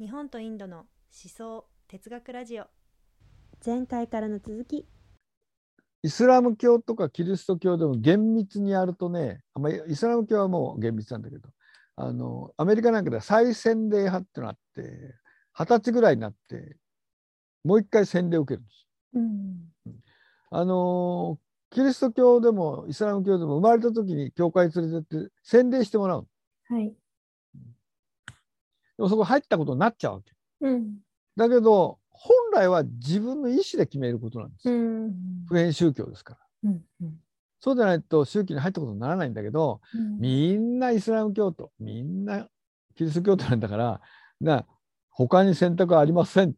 日本とインドの思想哲学ラジオ前回からの続きイスラム教とかキリスト教でも厳密にやるとね、まあ、イスラム教はもう厳密なんだけどあのアメリカなんかでは再洗礼派っていうのがあって二十歳ぐらいになってもう一回洗礼を受けるんです。うん、あのキリスト教でもイスラム教でも生まれた時に教会連れてって洗礼してもらう。はい、でもそこ入ったことになっちゃうわけ。うん、だけど本来は自分の意思で決めることなんです。うん、普遍宗教ですから。うんうん、そうでないと宗教に入ったことにならないんだけど、うん、みんなイスラム教徒みんなキリスト教徒なんだからな他に選択はありません。だか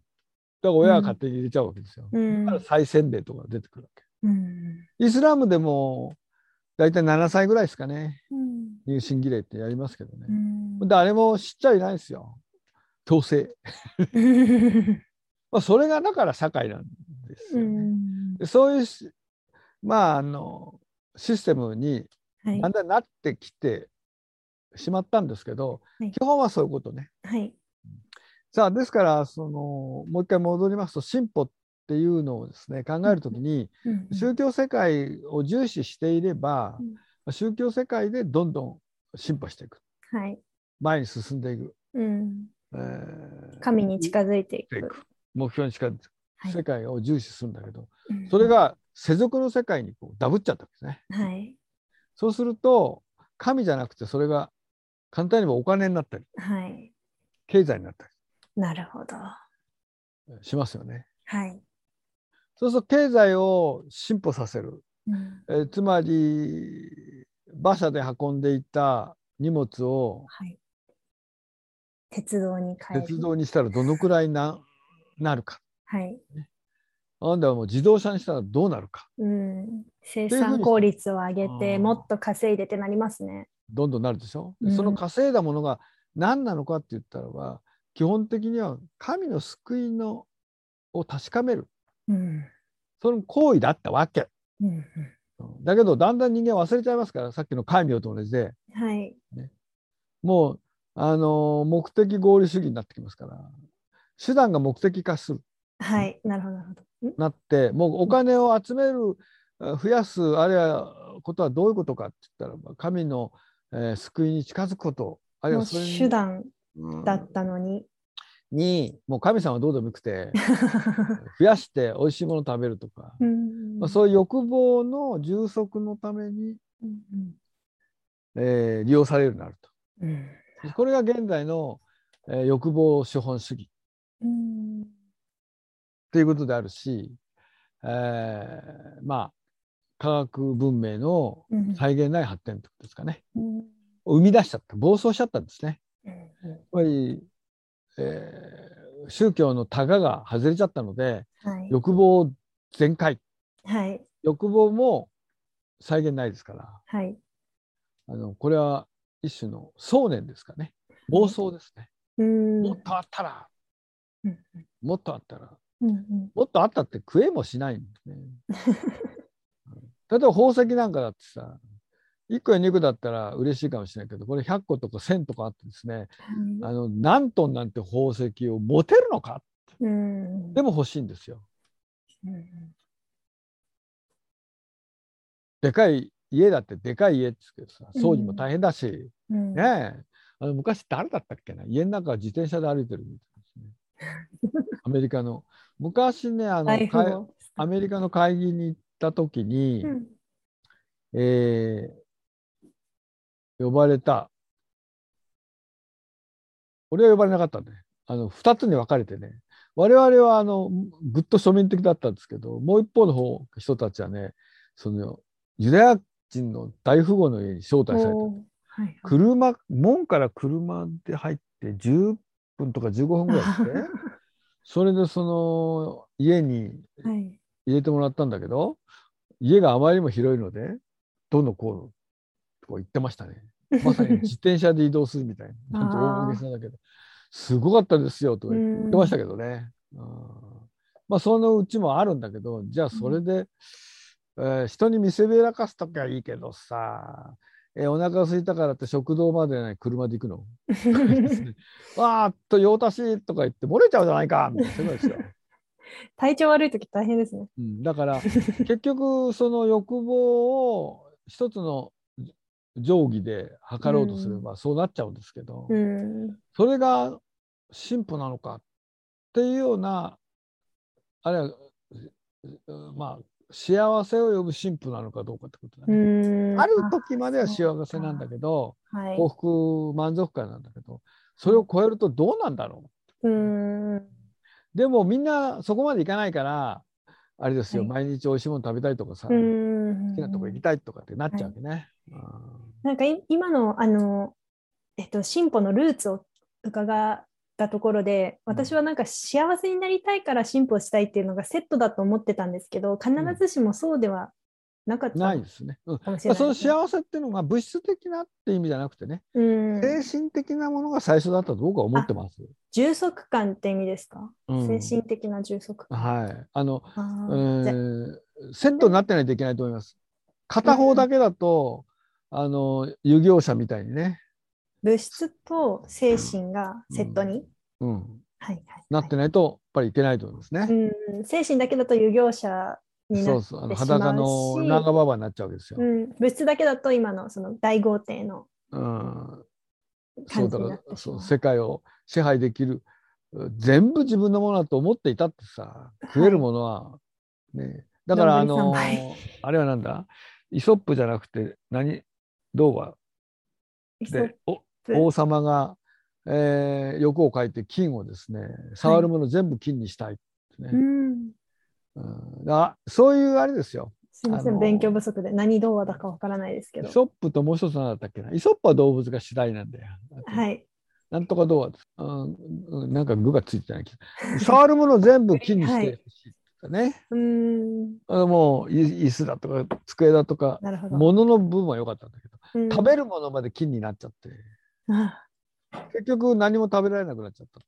ら親は勝手に入れちゃうわけですよ。うん、だから再洗礼とか出てくるわけ。うん、イスラムでも大体7歳ぐらいですかね、うん、入信儀礼ってやりますけどね、うん、誰も知っちゃいないですよ。強制。まあそれがだから社会なんですよね、うん、そういうまああのシステムにだんだんなってきてしまったんですけど、はい、基本はそういうことね。はい、さあですからそのもう一回戻りますと進歩っていうのをですね考えるときに、宗教世界を重視していれば、宗教世界でどんどん進歩していく、はい、前に進んでいく、うん。えー、神に近づいていく。目標に近づいていく、はい、世界を重視するんだけど、それが世俗の世界にこうダブっちゃったわけですね。はい、そうすると神じゃなくてそれが簡単にもお金になったり、はい、経済になったりなるほど。しますよね。はい、そうすると経済を進歩させる、うん、えつまり馬車で運んでいた荷物を、はい、鉄道に変え鉄道にしたらどのくらいななるか。はい、あんたはもう自動車にしたらどうなるか。うん、生産効率を上げてもっと稼いでってなりますね。どんどんなるでしょ？うん、その稼いだものが何なのかって言ったらば基本的には神の救いのを確かめる。うん、その行為だったわけ。うん、だけどだんだん人間忘れちゃいますからさっきの戒名と同じで、はい。ね、もうあの目的合理主義になってきますから。手段が目的化する。はい、なるほどなるほど。なってもうお金を集める増やすあるいはことはどういうことかって言ったら神の、えー、救いに近づくことあるいはそれ手段だったのに、にもう神様はどうでもよくて 増やして美味しいもの食べるとか、まあ、そういう欲望の充足のために、えー、利用されるようになると、うん、これが現在の、えー、欲望資本主義、うん、っていうことであるし、えー、まあ科学文明の際限ない発展ということですかね、うん、生み出しちゃった暴走しちゃったんですね。やっぱりえー、宗教のタガが外れちゃったので、はい、欲望全開、はい、欲望も再現ないですから、はい、あのこれは一種の想念ですかね。妄想ですね。もっとあったら、うん、もっとあったら、うんうん、もっとあったって食えもしないんですね。例えば宝石なんかだってさ1個や2個だったら嬉しいかもしれないけどこれ100個とか1000とかあってですね、うん、あの何トンなんて宝石を持てるのか、うん、でも欲しいんですよ。うん、でかい家だってでかい家って言うけどさ掃除も大変だし、ねあの昔誰だったっけな？家の中は自転車で歩いてるみたいですね。アメリカの。昔ねあのアメリカの会議に行った時に、うん、えー呼ばれた。俺は呼ばれなかったんで、あの、二つに分かれてね、我々はあの、ぐっと庶民的だったんですけど、もう一方の方、人たちはね、その、ユダヤ人の大富豪の家に招待された。はいはい、車、門から車で入って10分とか15分ぐらいして、それでその家に入れてもらったんだけど、はい、家があまりにも広いので、どのこうと言ってましたね。まさに自転車で移動するみたいな。本当大げさだけど。すごかったですよと言ってましたけどね。まあそのうちもあるんだけど、じゃあそれで、えー、人に見せびらかすときはいいけどさ、えーお腹が空いたからって食堂まで、ね、車で行くの？わーっと用足しとか言って漏れちゃうじゃないかみたいな。体調悪い時大変ですね。うん、だから結局その欲望を一つの定規で測ろうとすればそうなっちゃうんですけど、うん。それが進歩なのかっていうようなあるいはうまあ幸せを呼ぶ進歩なのかどうかってことだうね。ん。ある時までは幸せなんだけどはい。幸福満足感なんだけどそれを超えるとどうなんだろうん。うでもみんなそこまでいかないからあれですよ、はい毎日美味しいもの食べたいとかさ、う好ん。きなとこ行きたいとかってなっちゃうわけね。なんかい今のあの、えっと、進歩のルーツを伺ったところで私はなんか幸せになりたいから進歩したいっていうのがセットだと思ってたんですけど必ずしもそうではなかっうんたないですね。うんその。幸せっていうのが物質的なって意味じゃなくてね、うん、精神的なものが最初だったと僕は思ってます？充足感って意味ですか、うん精神的な充足感。はい。あの、セットになってないといけないと思います。片方だけだと、あの、遊行者みたいにね、物質と精神がセットに、うん、はいはいなってないと、やっぱりいけないと思いますね。うん、精神だけだと遊行者そうそう、あの裸の長ババになっちゃうわけですよ。うん、物質だけだと今のその大豪邸のうん、そうだからそう世界を支配できる全部自分のものだと思っていたってさ食えるものは、ね。だからあのあれはなんだ？イソップじゃなくて何？童話でおプ。王様が、えー欲を書いて金をですね触るもの全部金にしたいってね、うん、うん。だそういうあれですよ。すみません、勉強不足で。何童話だかわからないですけど。イ。ソップともう一つ何だったっけな？イソップは動物が主題なんだよ。はい。なんとかどうです、うん。うん、なんか具がついてないけど、触るものを全部金にしてほしいとかね。うーん、あのもうい椅子だとか机だとか、なるほど。物の部分は良かったんだけど、うん。食べるものまで金になっちゃって、あ。結局何も食べられなくなっちゃった。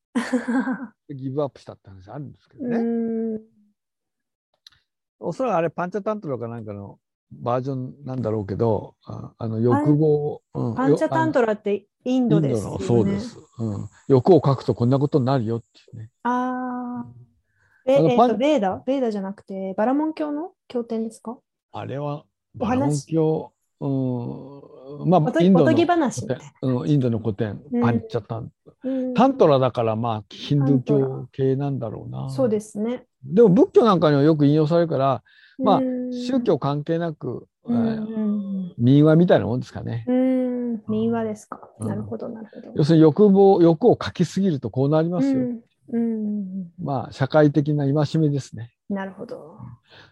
で ギブアップしたって話あるんですけどうね。おそらくあれパンチャタントラかなんかのバージョンなんだろうけど、ああの欲望、うんパンチャタントラってインドですよね。そうです、うん。欲を書くとこんなことになるよっていうね。ああ。え、えっと、ベーダ？ベーダじゃなくて、バラモン教の？経典ですか？あれはおバラモン話教、うん、まあインドの。うん、インドの古典、うんパンチャタン。うんタントラだからまあヒンドゥー教系なんだろうな。そうですね。でも仏教なんかにはよく引用されるから、まあうん宗教関係なく、うえーん民話みたいなもんですかね。うんうん民話ですか。うんなるほど、なるほど。要するに欲望、欲を書きすぎるとこうなりますよ。うんうんまあ社会的な戒めですね。なるほど。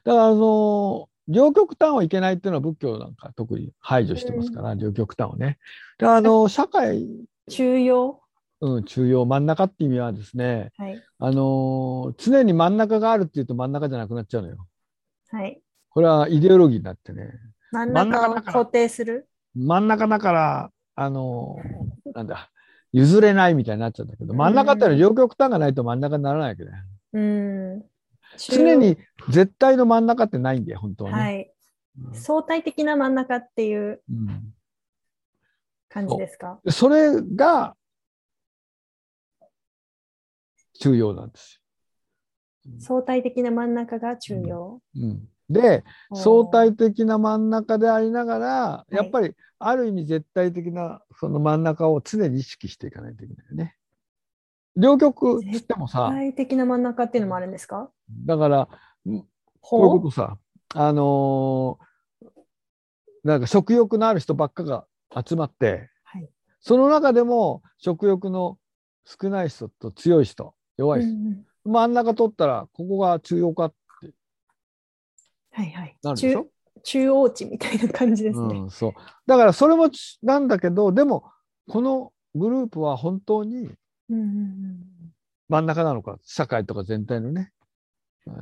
だからあの両極端はいけないっていうのは仏教なんか特に排除してますから、両極端をね。であの社会、中庸？うん、中央真ん中って意味はですね、はい。あの常に真ん中があるっていうと真ん中じゃなくなっちゃうのよ。はい。これはイデオロギーになってね、真ん中中を肯定する？真ん中だから、あのなんだ、譲れないみたいになっちゃうんだけど、真ん中ってのは両極端がないと真ん中にならないわけだよ。うん。常に絶対の真ん中ってないんだよ、本当はね。はい。相対的な真ん中っていううん感じですか？でそれが重要なんです相対的な真ん中が中庸。よ。うん、でおー相対的な真ん中でありながらいやっぱりある意味絶対的なその真ん中を常に意識していかないといけないよね。両極っつってもさ相対的な真ん中っていうのもあるんですか？だからんこういうこほとさあのーなんか食欲のある人ばっかが集まってはい。その中でも食欲の少ない人と強い人弱い人、うんうん真ん中取ったらここが中央かはいはいなるでしょ？中。中央値みたいな感じですね。うん、そうだからそれもちなんだけどでもこのグループは本当にうんうんうん真ん中なのか社会とか全体のね、うん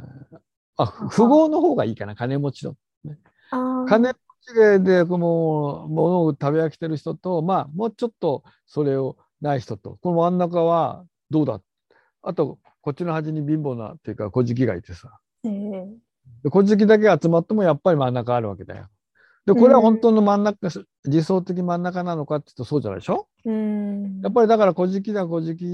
あ富豪の方がいいかな金持ちのあー。金持ちでこの物を食べ飽きてる人とまあもうちょっとそれをない人とこの真ん中はどうだ？あとこっちの端に貧乏なっていうか小じきがいてさ。え小じきだけ集まってもやっぱり真ん中あるわけだよ。でこれは本当の真ん中、理想的真ん中なのかっていうとそうじゃないでしょ？うんやっぱりだから古事記では古事記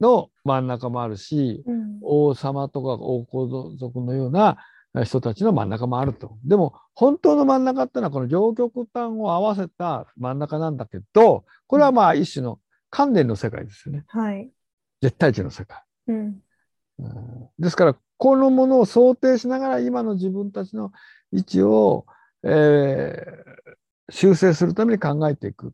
の真ん中もあるし、うん王様とか王皇族のような人たちの真ん中もあると。でも本当の真ん中ってのはこの両極端を合わせた真ん中なんだけどこれはまあ一種の観念の世界ですよねはい。絶対値の世界。うん。うんですからこのものを想定しながら今の自分たちの位置を、えー修正するために考えていくっ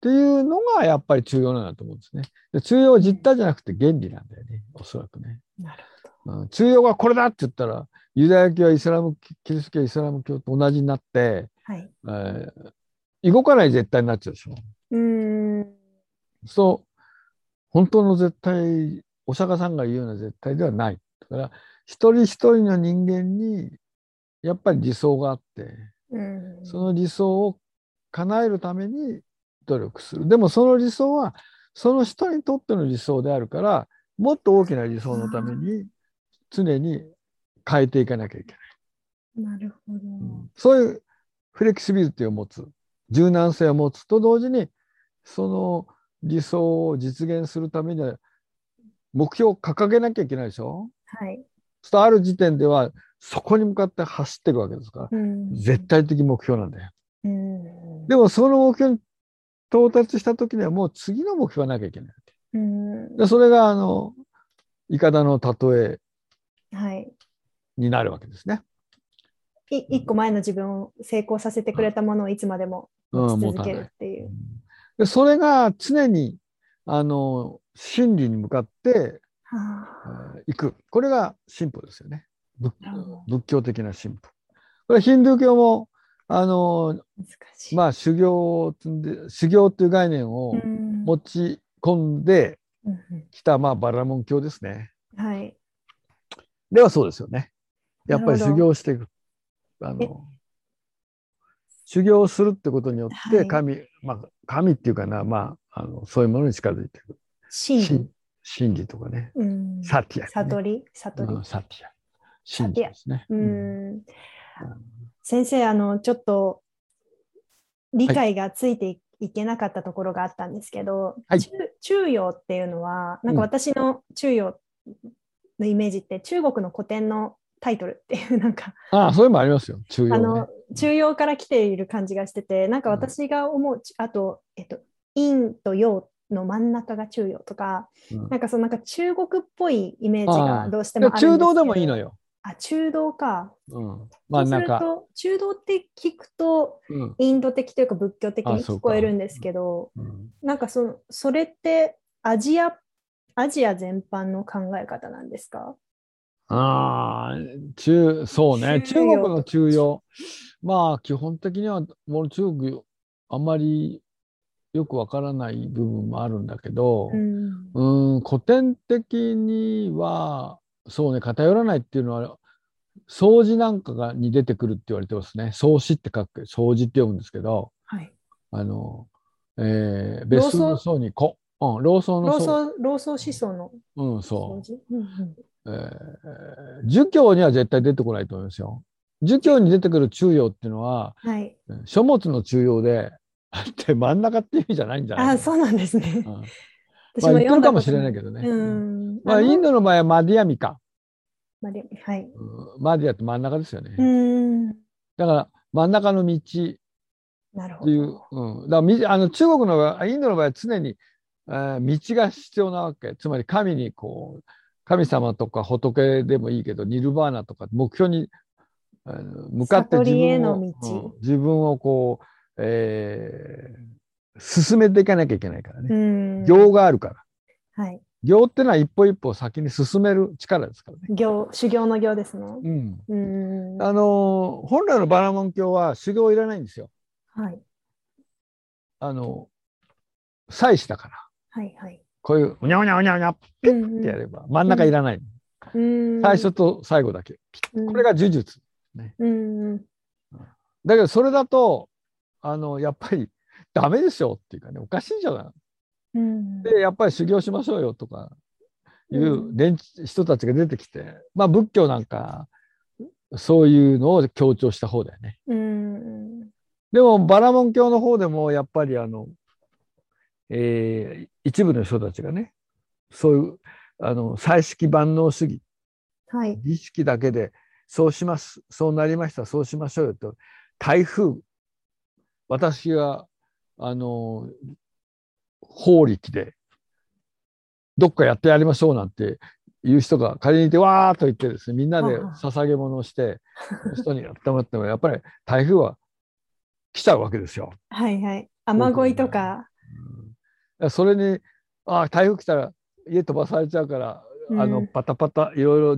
ていうのがやっぱり中庸なんだと思うんですね。で中庸は実態じゃなくて原理なんだよねおそらくね。なるうん中庸がこれだって言ったらユダヤ教はイスラムキリスト教はイスラム教と同じになって、はい。えー動かない絶対になっちゃうでしょ。うん。そう本当の絶対お釈迦さんが言うような絶対ではない。だから一人一人の人間にやっぱり理想があってうん。その理想を叶えるために努力する。でもその理想はその人にとっての理想であるからもっと大きな理想のために常に変えていかなきゃいけない。なるほど。そういうフレキシビリティを持つ柔軟性を持つと同時にその理想を実現するためには目標を掲げなきゃいけないでしょはい。ある時点ではそこに向かって走っていくわけですからうん。絶対的目標なんだよ。うん。でもその目標に到達した時にはもう次の目標がなきゃいけない。でそれがあのいかだの例えはい。になるわけですね。い一個前の自分を成功させてくれたものをいつまでもうん、持ち続け。るっていう。でそれが常にあの真理に向かってはあえー行く。これが進歩ですよね。仏教的な進歩。これヒンドゥー教もあの。まあ修行を積んで修行という概念をうん持ち込んでうんきた、まあバラモン教ですね。うんはい。ではそうですよね。やっぱり修行していく。あえの修行するってことによっはいて神、まあ神っていうかな、まああのそういうものに近づいていく。真理真。真理とかね。うんサティア、ね。悟り悟りうん。サティア。真理ですね。ううんん。先生、あの、ちょっと理解がついていいけなかったところがあったんですけど、はい中中庸っていうのは、なんかうん私の中庸のイメージって中国の古典のタイトルっていう、なんか、ああ、そういうのもありますよ。中庸ねあの。中庸から来ている感じがしてて、なんか私が思う、あと、えっと、陰と陽の真ん中が中庸とか、うんなんかそのなんか中国っぽいイメージがどうしてもあるんですけど中道でもいいの。よ。あ、中道か。うん、真ん中。そうすると中道って聞くとうんインド的というか仏教的に聞こえるんですけど、うんなんかそのそれってアジアアジア全般の考え方なんですか？ああ、中、そうね。中国の中庸。まあ、基本的には、もう中国、あんまりよくわからない部分もあるんだけど、うんうん、古典的には、そうね、偏らないっていうのは、掃除なんかがに出てくるって言われてますね。創始って書く、掃除って読むんですけど、はい。あの、えー、別数の層に子、うん、老僧の老層、僧老僧思想のうん、掃そう。除、うんうんえー儒教には絶対出てこないと思いますよ。儒教に出てくる中庸っていうのははい。書物の中庸であって真ん中っていう意味じゃないんじゃないあ、そうなんですね。うん私まあ言ってるかもしれないけどね。うん。まあ、インドの場合はマディアミか。まではい。うんマディアって真ん中ですよね。うん。だから真ん中の道ってなるほいう、ど。うん、だからみあの中国の場合、インドの場合は常に、えー道が必要なわけ。つまり神にこう、神様とか仏でもいいけど、ニルバーナとか目標に向かって自分を、自分をこう、えー進めていかなきゃいけないからね。うん。行があるから。はい。行ってのは一歩一歩先に進める力ですからね。行、修行の行ですね。うん。うん。あのー本来のバラモン教は修行いらないんですよ。はい。あの、祭祀だから。はい。はい。こういう、うにゃうにゃうにゃうにゃってうんやれば、真ん中いらない。うん。最初と最後だけ。うん、これが呪術。うん。だけど、それだと、あの、やっぱりダメでしょっていうかね、おかしいじゃない。うん。で、やっぱり修行しましょうよとかいう連中人たちが出てきて、まあ仏教なんか、そういうのを強調した方だよね。うん。でもバラモン教の方でもやっぱりあの、えー一部の人たちがねそういうあの祭式万能主義はい。儀式だけでそうしますそうなりましたそうしましょうよと台風私があの法力でどっかやってやりましょうなんていう人が仮にいてわーっと言ってですねみんなで捧げ物をして人にやってもらってもやっぱり台風は来ちゃうわけですよ。はいはい。雨乞いとか。うんそれにあ台風来たら家飛ばされちゃうから、うんあのパタパタいろいろ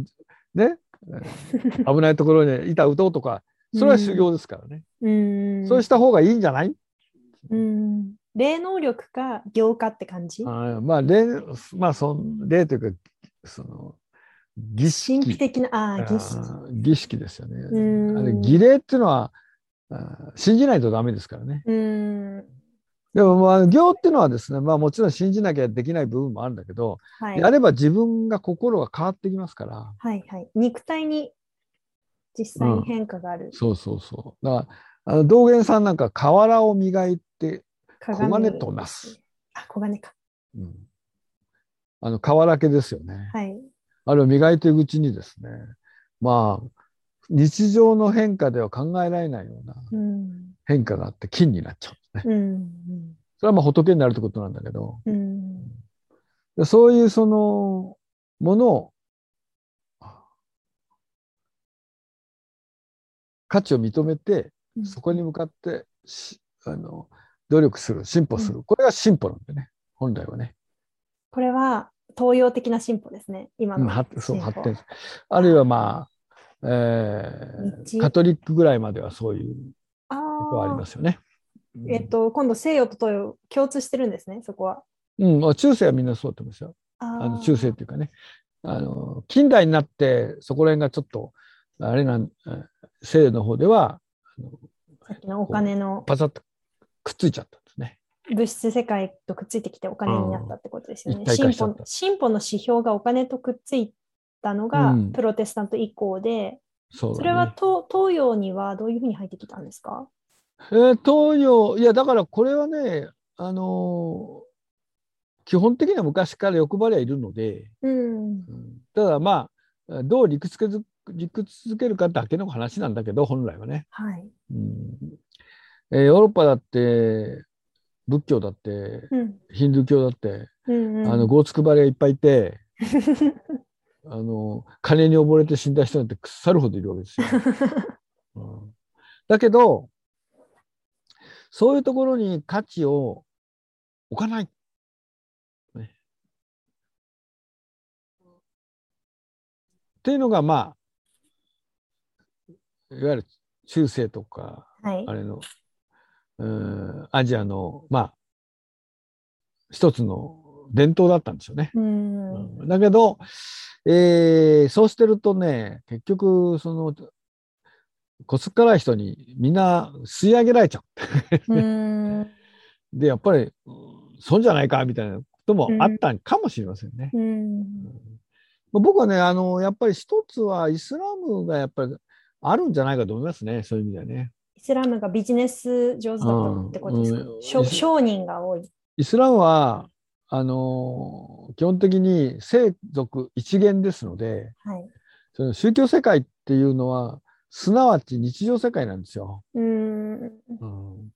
ねえー 危ないところに板打とうとかそれは修行ですからね、うん。そうした方がいいんじゃない、うん。霊能力か行化って感じ？あーまあ霊まあそん霊というかその儀式神秘的な、ああ、儀式。儀式ですよね。うんあれ儀礼っていうのはあー信じないとダメですからね。うん。でもまあ行っていうのはですねまあもちろん信じなきゃできない部分もあるんだけど、はい。やれば自分が心が変わってきますから。はいはい。肉体に実際に変化がある。そうそうそう。だからあの道元さんなんか瓦を磨いて黄鏡金となす。あ、黄金か。うん、あの瓦家ですよね。はい。あれを磨いていくうちにですねまあ日常の変化では考えられないようなうん。変化があって金になっちゃうんですね。うん。それはまあ仏になるってことなんだけどうん。でそういうそのものを価値を認めてうんそこに向かってしあの努力する進歩する、これが進歩なんでね。本来はね、これは東洋的な進歩ですね。今のそう発展。あるいはまあ、えー道カトリックぐらいまではそういうあことはありますよね。ーえっと、今度西洋と東洋共通してるんですね、そこは。うん、まあ中世はみんなそうだと思いますよ。あの中世っていうかね。あの近代になってそこら辺がちょっとあれなんえー西洋の方ではあのさっきのお金のパサッとくっついちゃったんですね。物質世界とくっついてきてお金になったってことですよね。進歩進歩の指標がお金とくっついたのがうんプロテスタント以降で、そうだねそれは東東洋にはどういうふうに入ってきたんですか？えー東洋いやだからこれはねあのー基本的には昔から欲張りはいるので、うん。うんただまあどう理屈づ理屈づけるかだけの話なんだけど本来はね、はい。うんえーヨーロッパだって仏教だってうん。ヒンドゥー教だって、うんうん、あのゴーツクバレがいっぱいいて あの金に溺れて死んだ人なんて腐るほどいるわけですよ。うんだけどそういうところに価値を置かない。ねっていうのがまあいわゆる中世とかはいあ。れのうんアジアのまあ一つの伝統だったんですよね。うん。うんだけど、えーそうしてるとね結局そのこすっからい人にみんな吸い上げられちゃう。うん。でやっぱりうん損じゃないかみたいなこともあったんかもしれませんね。僕はねあのやっぱり一つはイスラムがやっぱりあるんじゃないかと思いますねそういう意味ではね。イスラムがビジネス上手だったってことですか、うん商商人が多い。イスラムはあの基本的に聖族一元ですのではい。その宗教世界っていうのはすなわち日常世界なんですよ。うん。うん、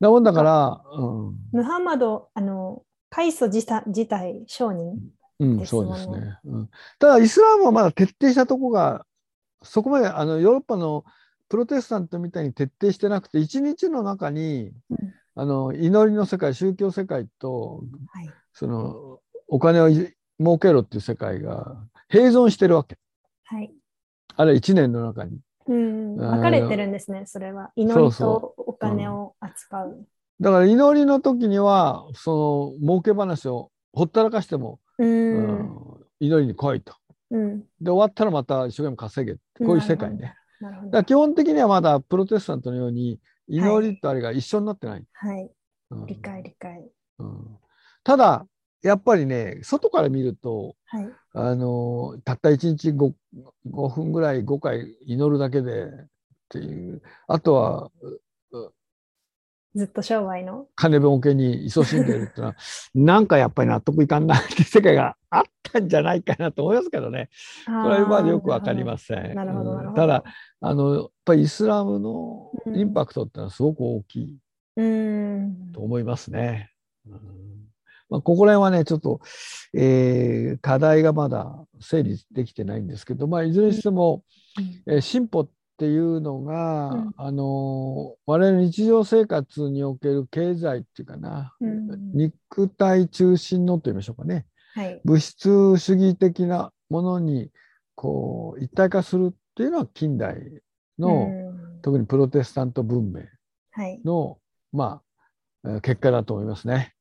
だもんだから、うんムハンマド、あの、開祖自体自体商人。うん、ですもんねそうですね、うん。ただイスラムはまだ徹底したとこがそこまであのヨーロッパのプロテスタントみたいに徹底してなくて一日の中にうんあの祈りの世界宗教世界とはい。そのお金をい儲けろっていう世界が併存してるわけ。はい。あれ1年の中に。うん。分かれてるんですね、それは。祈りとお金を扱う。だから祈りの時にはその儲け話をほったらかしても、う。うんん祈りに来いと。うん。で終わったらまた一生懸命稼げこういう世界ね。だから基本的にはまだプロテスタントのように祈りとあれが一緒になってない。はい。うん理解、理解。うんただやっぱりね外から見るとはい。あのたった1日 5, 5分ぐらい5回祈るだけでっていうあとはずっと商売の。金儲けに勤しんでるっていうのは、なんかやっぱり納得いかんないって世界があったんじゃないかなと思いますけどね。それはよくわかりません。なるほどなるほどただ、あの、やっぱりイスラムのインパクトってのはすごく大きいうん。と思いますね。うんまあ、ここら辺はね、ちょっと、えー課題がまだ整理できてないんですけど、まあ、いずれにしても、えー進歩っていうのが、うんあのー我々の日常生活における経済っていうかな、うん肉体中心のと言いましょうかねはい。物質主義的なものにこう一体化するっていうのは近代の、うん特にプロテスタント文明はい。の、まあ、えー結果だと思いますね。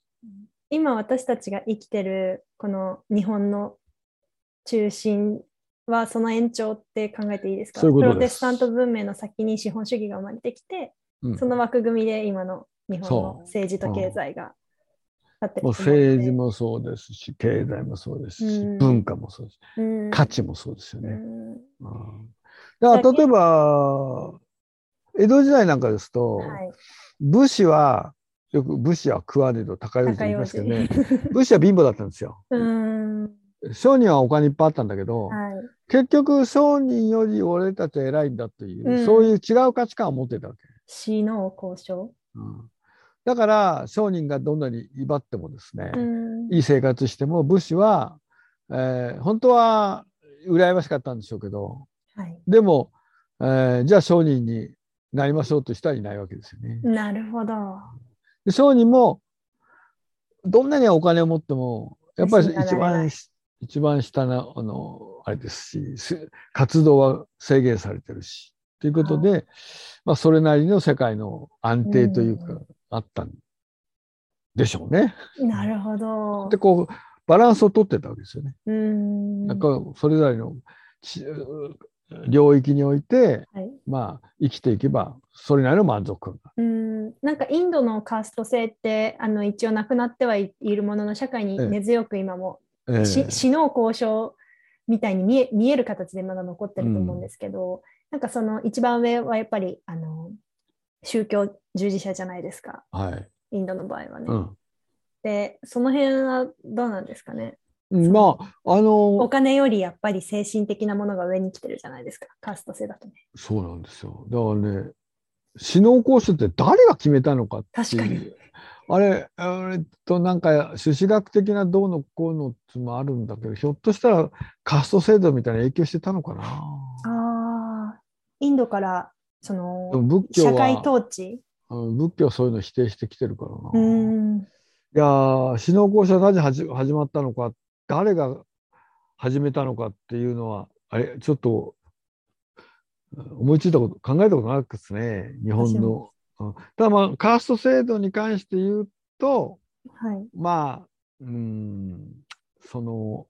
今私たちが生きてるこの日本の中心はその延長って考えていいですか？プロテスタント文明の先に資本主義が生まれてきて、うん。その枠組みで今の日本の政治と経済が立って政治もそうですし経済もそうですし、うん。文化もそうです。しうん。価値もそうですよね。だから例えば江戸時代なんかですと、はい、武士はよく武士は食わねど高用事高用言いますけど事。ね武士は貧乏だったんですよ。うん。商人はお金いっぱいあったんだけど、はい結局商人より俺たちは偉いんだという、うんそういう違う価値観を持ってたわけ。死の交渉。うんだから商人がどんなに威張ってもですね、うんいい生活しても武士は、えー本当は羨ましかったんでしょうけどはい、でも、えーじゃあ商人になりましょうという人はいないわけですよね。なるほど。で商人もどんなにお金を持ってもやっぱり一番一番下のあのあれですしす活動は制限されてるしということで、まあ、それなりの世界の安定というか、うんあったんでしょうね。なるほどで。こうバランスを取ってたわけですよね。うん。なんかそれぞれのち領域において、はいまあ生きていけばそれなりの満足感がうん、なんかインドのカースト制ってあの一応なくなってはいいるものの社会にええ根強く今もええし死の交渉みたいに見え見える形でまだ残ってると思うんですけど、なんかその一番上はやっぱりあの宗教従事者じゃないですかはい。インドの場合はね。うんでその辺はどうなんですかねうん。まああおの金よりやっぱり精神的なものが上に来てるじゃないですかカースト制だとね。そうなんですよ。だからね首脳交渉って誰が決めたのかっていう確かに。あれ、えっと、なんか、朱子学的などうのこうのってもあるんだけど、ひょっとしたらカスト制度みたいな影響してたのかな？ああインドからその仏教社会は、統治？うん仏教はそういうの否定してきてるからな。ういんやー、首脳交渉はなぜ始始まったのか、誰が始めたのかっていうのは、あれ、ちょっと、うん思いついたこと、考えたことなくですね、日本のただまあ、カースト制度に関して言うと、はい。まあ、うん、その、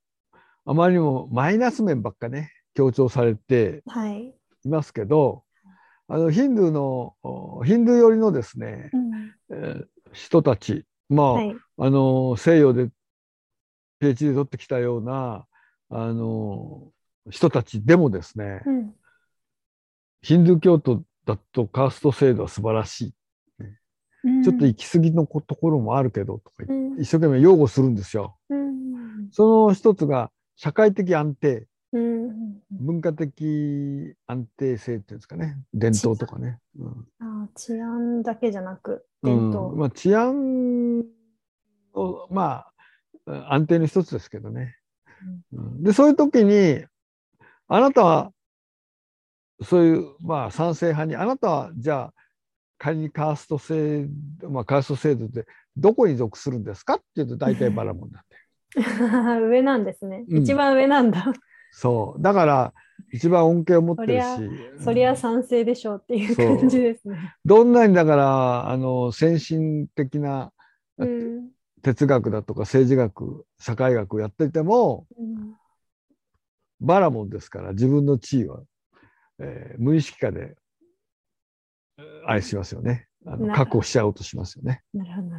あまりにもマイナス面ばっかね、強調されてはい、いますけど、あの、ヒンドゥーの、おヒンドゥー寄りのですね、うん。えー人たち、まあ、はい。あの、西洋で PhD で取ってきたような、あの、人たちでもですね、うん。ヒンドゥー教徒だとカースト制度は素晴らしい。うん。ちょっと行き過ぎのこところもあるけど、とかうん。一生懸命擁護するんですよ。うん。その一つが社会的安定、うん。文化的安定性っていうんですかね、伝統とかね。うん。あー治安だけじゃなく伝統、うん。まあ、治安の、まあ、安定の一つですけどね。うん。で、そういう時に、あなたは、そういう、まあ、賛成派に、あなたは、じゃあ、仮にカースト制度、まあ、カースト制度でどこに属するんですかっていうと、大体バラモンなんで。上なんですね、うん一番上なんだそう。だから、一番恩恵を持ってるし。そりゃ賛成でしょうっていう感じですね。どんなにだから、あの、先進的なうん哲学だとか政治学、社会学をやっていても、うんバラモンですから、自分の地位は、えー無意識化で、えー愛しますよね。あのな確保しちゃおうとしますよね。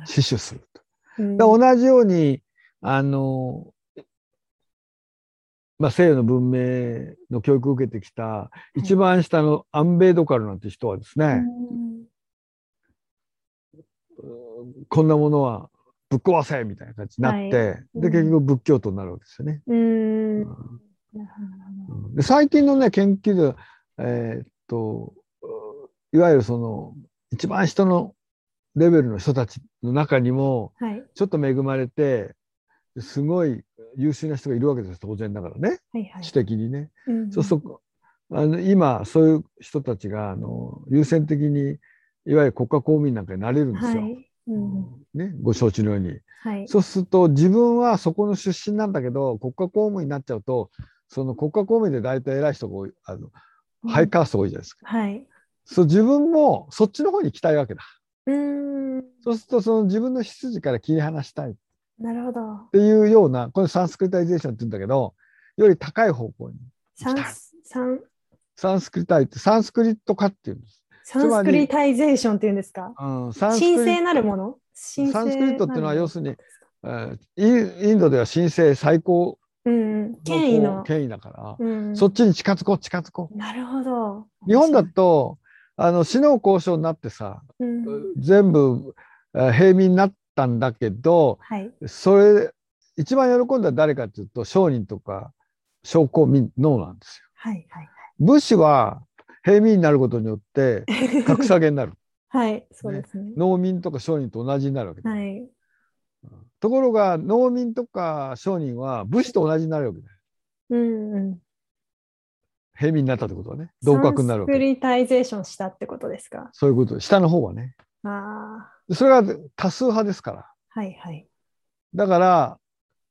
死守すると。ほど。だから同じように、あの、まあ、西洋の文明の教育を受けてきた、一番下のアンベードカルなんて人はですね、うんこんなものはぶっ壊せみたいな感じになって、はいうんで結局仏教徒になるわけですよね。うーん。最近のね研究では、えーっといわゆるその一番人のレベルの人たちの中にもはい。ちょっと恵まれてすごい優秀な人がいるわけです当然だからねはいはい知。的にね。うんそうするとあの今そういう人たちがあの優先的にいわゆる国家公務員なんかになれるんですよ。はい。うん。ね、ご承知のように。はい。そうすると自分はそこの出身なんだけど国家公務員になっちゃうとその国家公務員で大体偉い人が多いあのハイカーストが多いじゃないですか。はい。そう自分もそっちの方に行きたいわけだ。うーん。そうするとその自分の出自から切り離したいっなるほど。ていうようなこれサンスクリタイゼーションって言うんだけどより高い方向にサンサンサンスクリタイってサンスクリット化っていうんです。サンスクリタイゼーションっていうんですか？うん、神聖なるもの？サンスクリットっていうのは要するに、えーインインドでは神聖最高権威の。権威だから、うんそっちに近づこう近づこう。なるほど。日本だとあの死の交渉になってさ、うん、全部えー平民になったんだけどはい。それ一番喜んだのは誰かっていうと商人とか商工民農なんですよ。はいはい武士は平民になることによってはい。格下げになる はい、そうですね。農民とか商人と同じになるわけだ、はい。ところが農民とか商人は武士と同じになるわけだよ。うんうん。平民になったってことはね。同格になるわけサンスクリタイゼーションしたってことですか？そういうこと。下の方はね。あそれが多数派ですから。はいはい。だから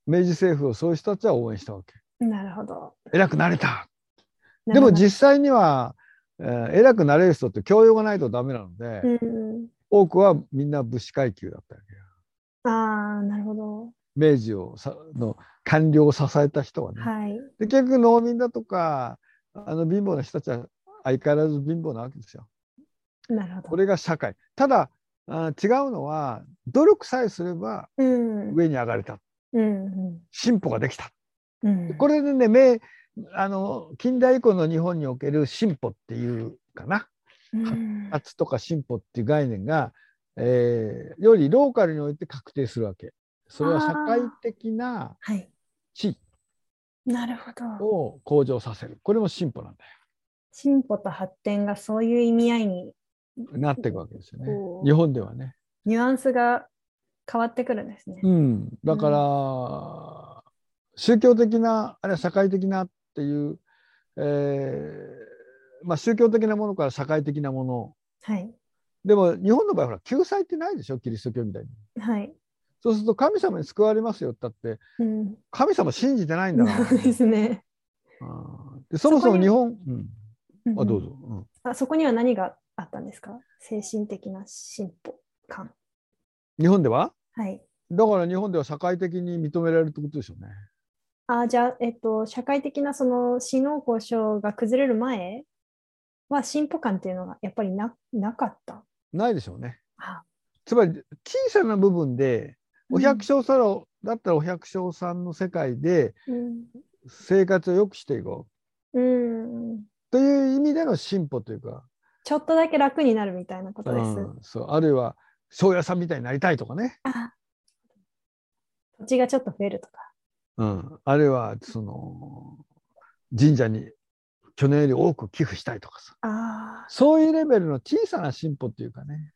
明治政府をそういう人たちは応援したわけ。なるほど。偉くなれた。でも実際には、えー偉くなれる人って教養がないとダメなので、うん多くはみんな武士階級だったわけよ。うん。ああ、なるほど。明治をさの官僚を支えた人はね、はい。で結局農民だとかあの貧乏な人たちは相変わらず貧乏なわけですよなるほど。これが社会ただあ違うのは努力さえすればうん。上に上がれたうんうん。進歩ができたうん。これでね明あの近代以降の日本における進歩っていうかなうん発達とか進歩っていう概念が、えーよりローカルにおいて確定するわけそれは社会的なはい。地なるほど。を向上させるこれも進歩なんだ進歩と発展がそういう意味合いによなっていくわけですよね日本ではね。ニュアンスが変わってくるんですね。うん、だから、宗教的なあるいは社会的なっていう、えーまあ、宗教的なものから社会的なものはい。でも日本の場合ほら救済ってないでしょ？キリスト教みたいに。はい。そうすると神様に救われますよって言ったってうん。神様信じてないんだから。そうですね。うんでそもそも日本、うん、あどうぞ、うんあそこには何があったんですか？精神的な進歩感。日本では？はい。だから日本では社会的に認められるってことでしょうね。あじゃあ、えっと、社会的なその死の交渉が崩れる前は進歩感っていうのがやっぱりななかった。ないでしょうね。あつまり小さな部分でおうん百姓さんだったらお百姓さんの世界でうん。生活を良くしていこううん。という意味での進歩というか、ちょっとだけ楽になるみたいなことです。うんそうあるいは庄屋さんみたいになりたいとかね、あ土地がちょっと増えるとか。うん、あるいはその神社に去年より多く寄付したいとかさ。あそういうレベルの小さな進歩っていうかね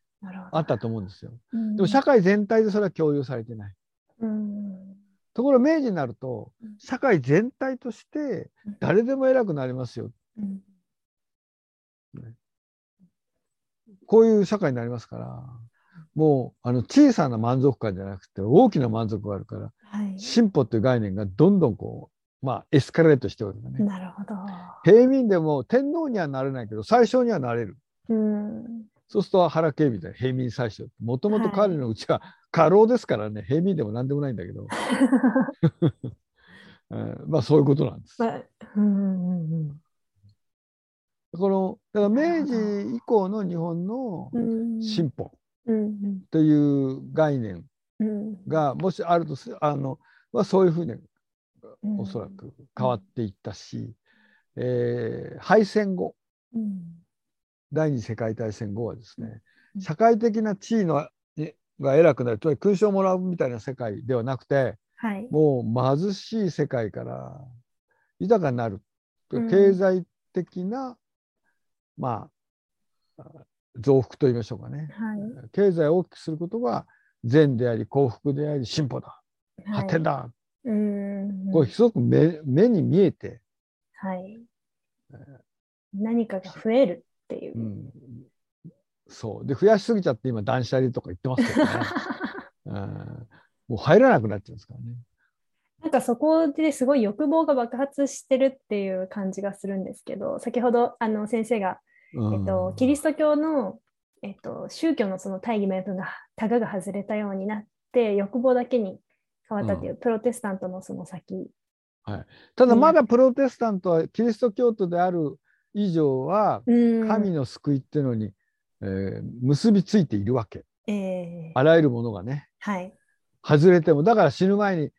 あ、ったと思うんですよ。うん。でも社会全体でそれは共有されてない。うん。ところが明治になるとうん。社会全体として誰でも偉くなりますよ。うん。こういう社会になりますからもうあの小さな満足感じゃなくて大きな満足があるからはい。進歩っていう概念がどんどんこうまあエスカレートしておるんだね。なるほど。平民でも天皇にはなれないけど最小にはなれる。うん。そうすると原警備で平民最小。もともと彼のうちは過労ですからね、平民でも何でもないんだけど、え ーまあそういうことなんです。まあ、うんうんうんこのだから明治以降の日本のうん。進歩うんという概念うんがもしあるとすあの、まあ、そういうふうにうんおそらく変わっていったし、えー敗戦後。うん。第二次世界大戦後はですねうん。社会的な地位のえが偉くなる。つまり勲章をもらうみたいな世界ではなくてはい。もう貧しい世界から豊かになる。うん。経済的な、まあ増幅と言いましょうかね。はい。経済を大きくすることが善であり幸福であり進歩だ。発展だ、うーん。これすごく目目に見えて、はい。何かが増えるっていうう。ん、そうで増やしすぎちゃって今断捨離とか言ってますけどね、うん、もう入らなくなっちゃうんですからね。なんかそこですごい欲望が爆発してるっていう感じがするんですけど、先ほどあの先生が、うんえっと、キリスト教の、えっと、宗教のその大義名分がタガが外れたようになって欲望だけに変わったっていう、プロテスタントのその先。ただまだプロテスタントはキリスト教徒である以上はうん。神の救いっていうのに、えー結びついているわけ。えーあらゆるものがね。はい。外れてもだから死ぬ前に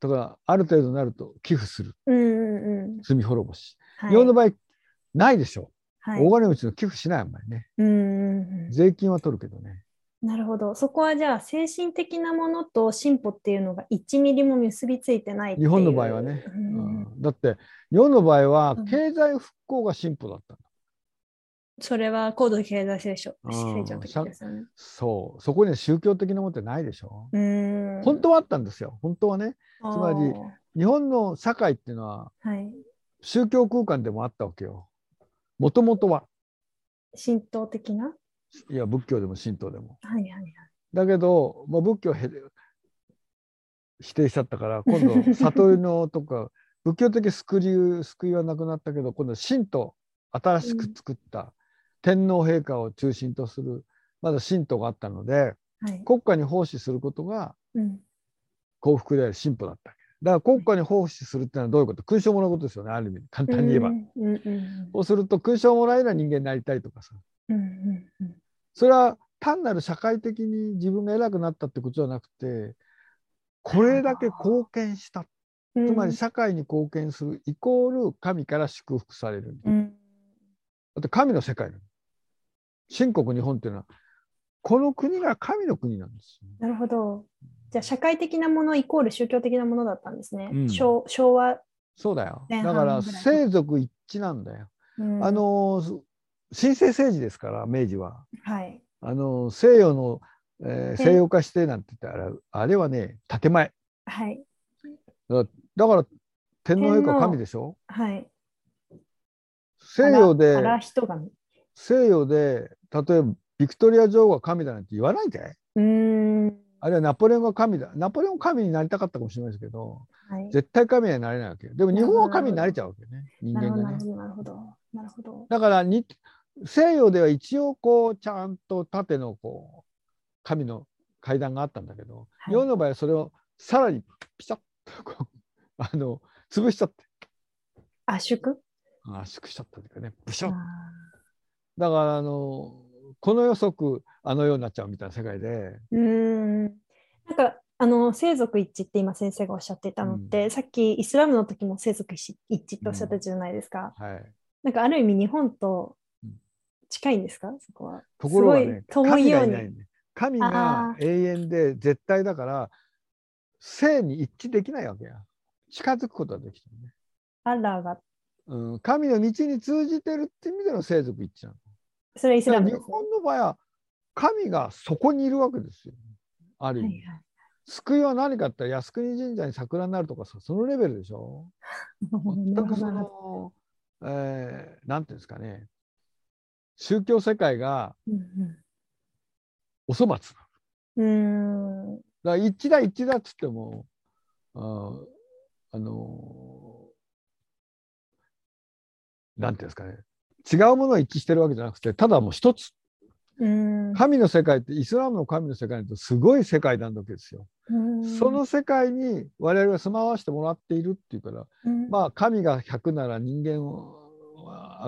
とかある程度になると寄付する。うんうんうん。罪滅ぼし、はい。日本の場合ないでしょ、はい。大金持ちの寄付しないあんまりね。うんうんうん。税金は取るけどねなるほど。そこはじゃあ精神的なものと進歩っていうのが1ミリも結びついてない日本の場合はね、ううん。んだって日本の場合はうん。経済復興が進歩だったんだ、それは高度経済成長うん。ですよね。そう。そこには宗教的なものってないでしょ、うーん。本当はあったんですよ。本当はね。つまり日本の社会っていうのははい、宗教空間でもあったわけよ。もともとは。神道的な？いや仏教でも神道でも。はいはいはい。だけど、まあ、仏教否定しちゃったから今度悟りのとか 仏教的救い救いはなくなったけど今度神道新しく作った天皇陛下を中心とするまだ神道があったのではい。国家に奉仕することがうん。幸福であり進歩だっただから国家に奉仕するってのはどういうこと？勲章をもらうことですよねある意味。簡単に言えば。うんうんうんそうすると勲章をもらえる人間になりたいとかさ。うんうんうんそれは単なる社会的に自分が偉くなったってことじゃなくてこれだけ貢献した。うん。つまり社会に貢献するイコール神から祝福されるだうん。って神の世界新国日本っていうのはこの国が神の国なんですよ。なるほど。じゃあ社会的なものイコール宗教的なものだったんですね。うん。昭昭和、そうだよ。前だから生族一致なんだよ、うん。あの神聖政治ですから明治ははい。あの西洋の、えーえ西洋化してなんて言ったらあれはね建前はい。だから天皇陛下神でしょ？はい。西洋で。西洋で例えばビクトリア女王が神だなんて言わないんかい？うーん。あるいはナポレオンが神だナポレオン神になりたかったかもしれないですけどはい。絶対神にはなれないわけでも日本は神になれちゃうわけね人なる間ほど、がねなるほど、なるほど。だからに西洋では一応こうちゃんと縦のこう神の階段があったんだけど、はい。日本の場合はそれをさらにピシャッとこう あの潰しちゃって。圧縮？圧縮しちゃったというかねブシャッ。あだからあのこの予測あのようになっちゃうみたいな世界で、ーうーん。なんか、あの、生族一致って今先生がおっしゃっていたのって、さっきイスラムの時も生族一致っておっしゃったじゃないですか。はい、なんかある意味日本とうん近いんですか？そこは。ところがね遠い神ように。がいないんで神が永遠で絶対だから生に一致できないわけや。近づくことができてるね、アッラーが、うん、神の道に通じてるって意味での生族一致なの。それはイスラムです。ね。本の場合は神がそこにいるわけですよ。ある意味、はいはい。救いは何かって言ったら靖国神社に桜になるとかさそのレベルでしょ？全くその、えーなんていうんですかね宗教世界がお粗末な。うん。うーん。だから一致だ一致だっつってもああのなんていうんですかね。違うものは一致してるわけじゃなくてただもう一つ。うーん。神の世界ってイスラムの神の世界ってすごい世界なんだわけですよ。うーん。その世界に我々は住まわしてもらっているっていうからうん。まあ神が100なら人間は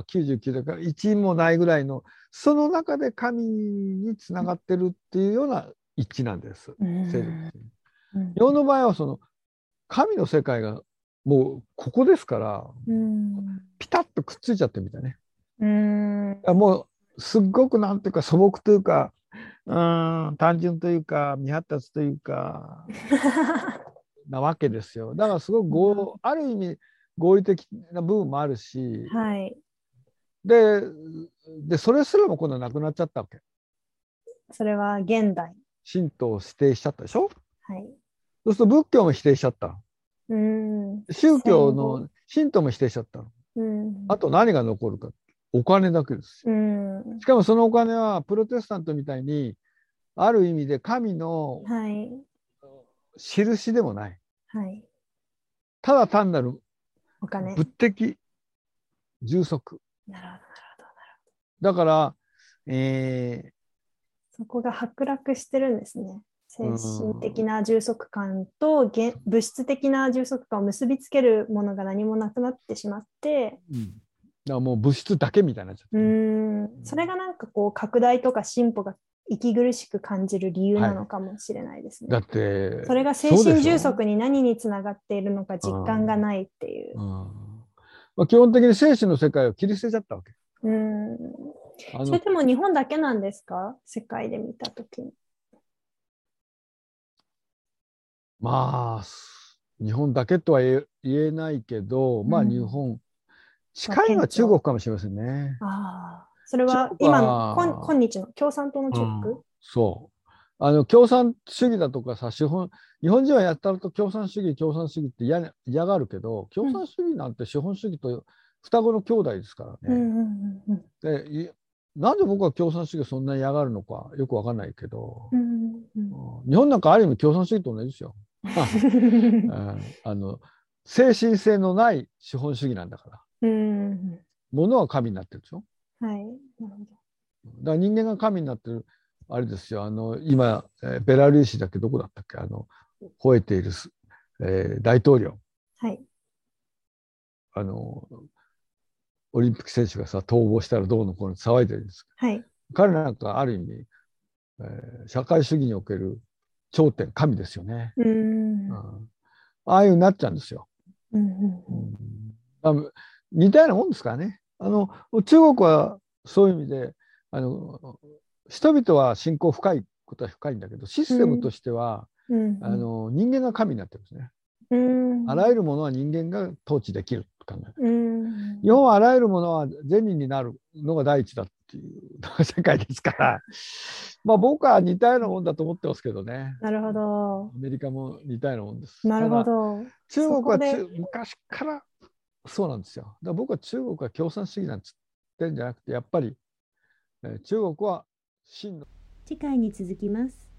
99だから1もないぐらいのその中で神につながってるっていうような一致なんです。うん勢力ってうん日本の場合はその神の世界がもうここですからうんピタッとくっついちゃってるみたいね。うんあもうすっごくなんていうか素朴というかうん単純というか未発達というか なわけですよ。だからすごく合、ある意味合理的な部分もあるし、はい。ででそれすらも今度なくなっちゃったわけ。それは現代。神道を否定しちゃったでしょ？はい。そうすると仏教も否定しちゃった。うん。宗教戦の神道も否定しちゃったの。うん。あと何が残るかお金だけですよ。うん。しかもそのお金はプロテスタントみたいにある意味で神のはい。印でもない。はい。ただ単なるお金。物的充足。なるほど、なるほど。だから、えそこが剥落してるんですね。精神的な充足感と現物質的な充足感を結びつけるものが何もなくなってしまって、ーうん、だからもう物質だけみたいになっちゃってうん、それがなんかこう拡大とか進歩が息苦しく感じる理由なのかもしれないですね。だってそれが精神充足に何につながっているのか実感がないっていう。うんまあ、基本的に精神の世界を切り捨てちゃったわけ。うん。それでも日本だけなんですか？世界で見たときに。まあ日本だけとは言えないけど、まあうん日本、近いのは中国かもしれませんね。ああ。それは今はの今今日の共産党のチェック、うん。そう。あの共産主義だとかさ資本日本人はやったらと共産主義共産主義って嫌な嫌がるけど共産主義なんて資本主義と双子の兄弟ですからね。うん。うんうんうんでいなんで僕は共産主義をそんなに嫌がるのかよくわかんないけど、うんうんうん日本なんかある意味共産主義と同じですよ。あの精神性のない資本主義なんだから。うん。物は神になってるでしょ。はい。なるほど。だから人間が神になってるあれですよあの今、えーベラルーシだっけどこだったっけあの吠えているす、えー大統領はい。あのオリンピック選手がさ逃亡したらどうのこうの騒いでるんですはい。彼なんかある意味、えー社会主義における頂点神ですよね、うん。うんああいうなっちゃうんですよ、うんうんうんあ似たようなもんですからねあの中国はそういう意味であの人々は信仰深いことは深いんだけどシステムとしては、うんあの人間が神になってるんですね、うんあらゆるものは人間が統治できると考えるうん日本はあらゆるものは善人になるのが第一だっていう世界ですから、まあ僕は似たようなもんだと思ってますけどね。なるほど。アメリカも似たようなもんです。なるほど。中国は昔からそうなんですよ。だから僕は中国は共産主義なんつってんじゃなくて、やっぱり、えー中国は真の次回に続きます。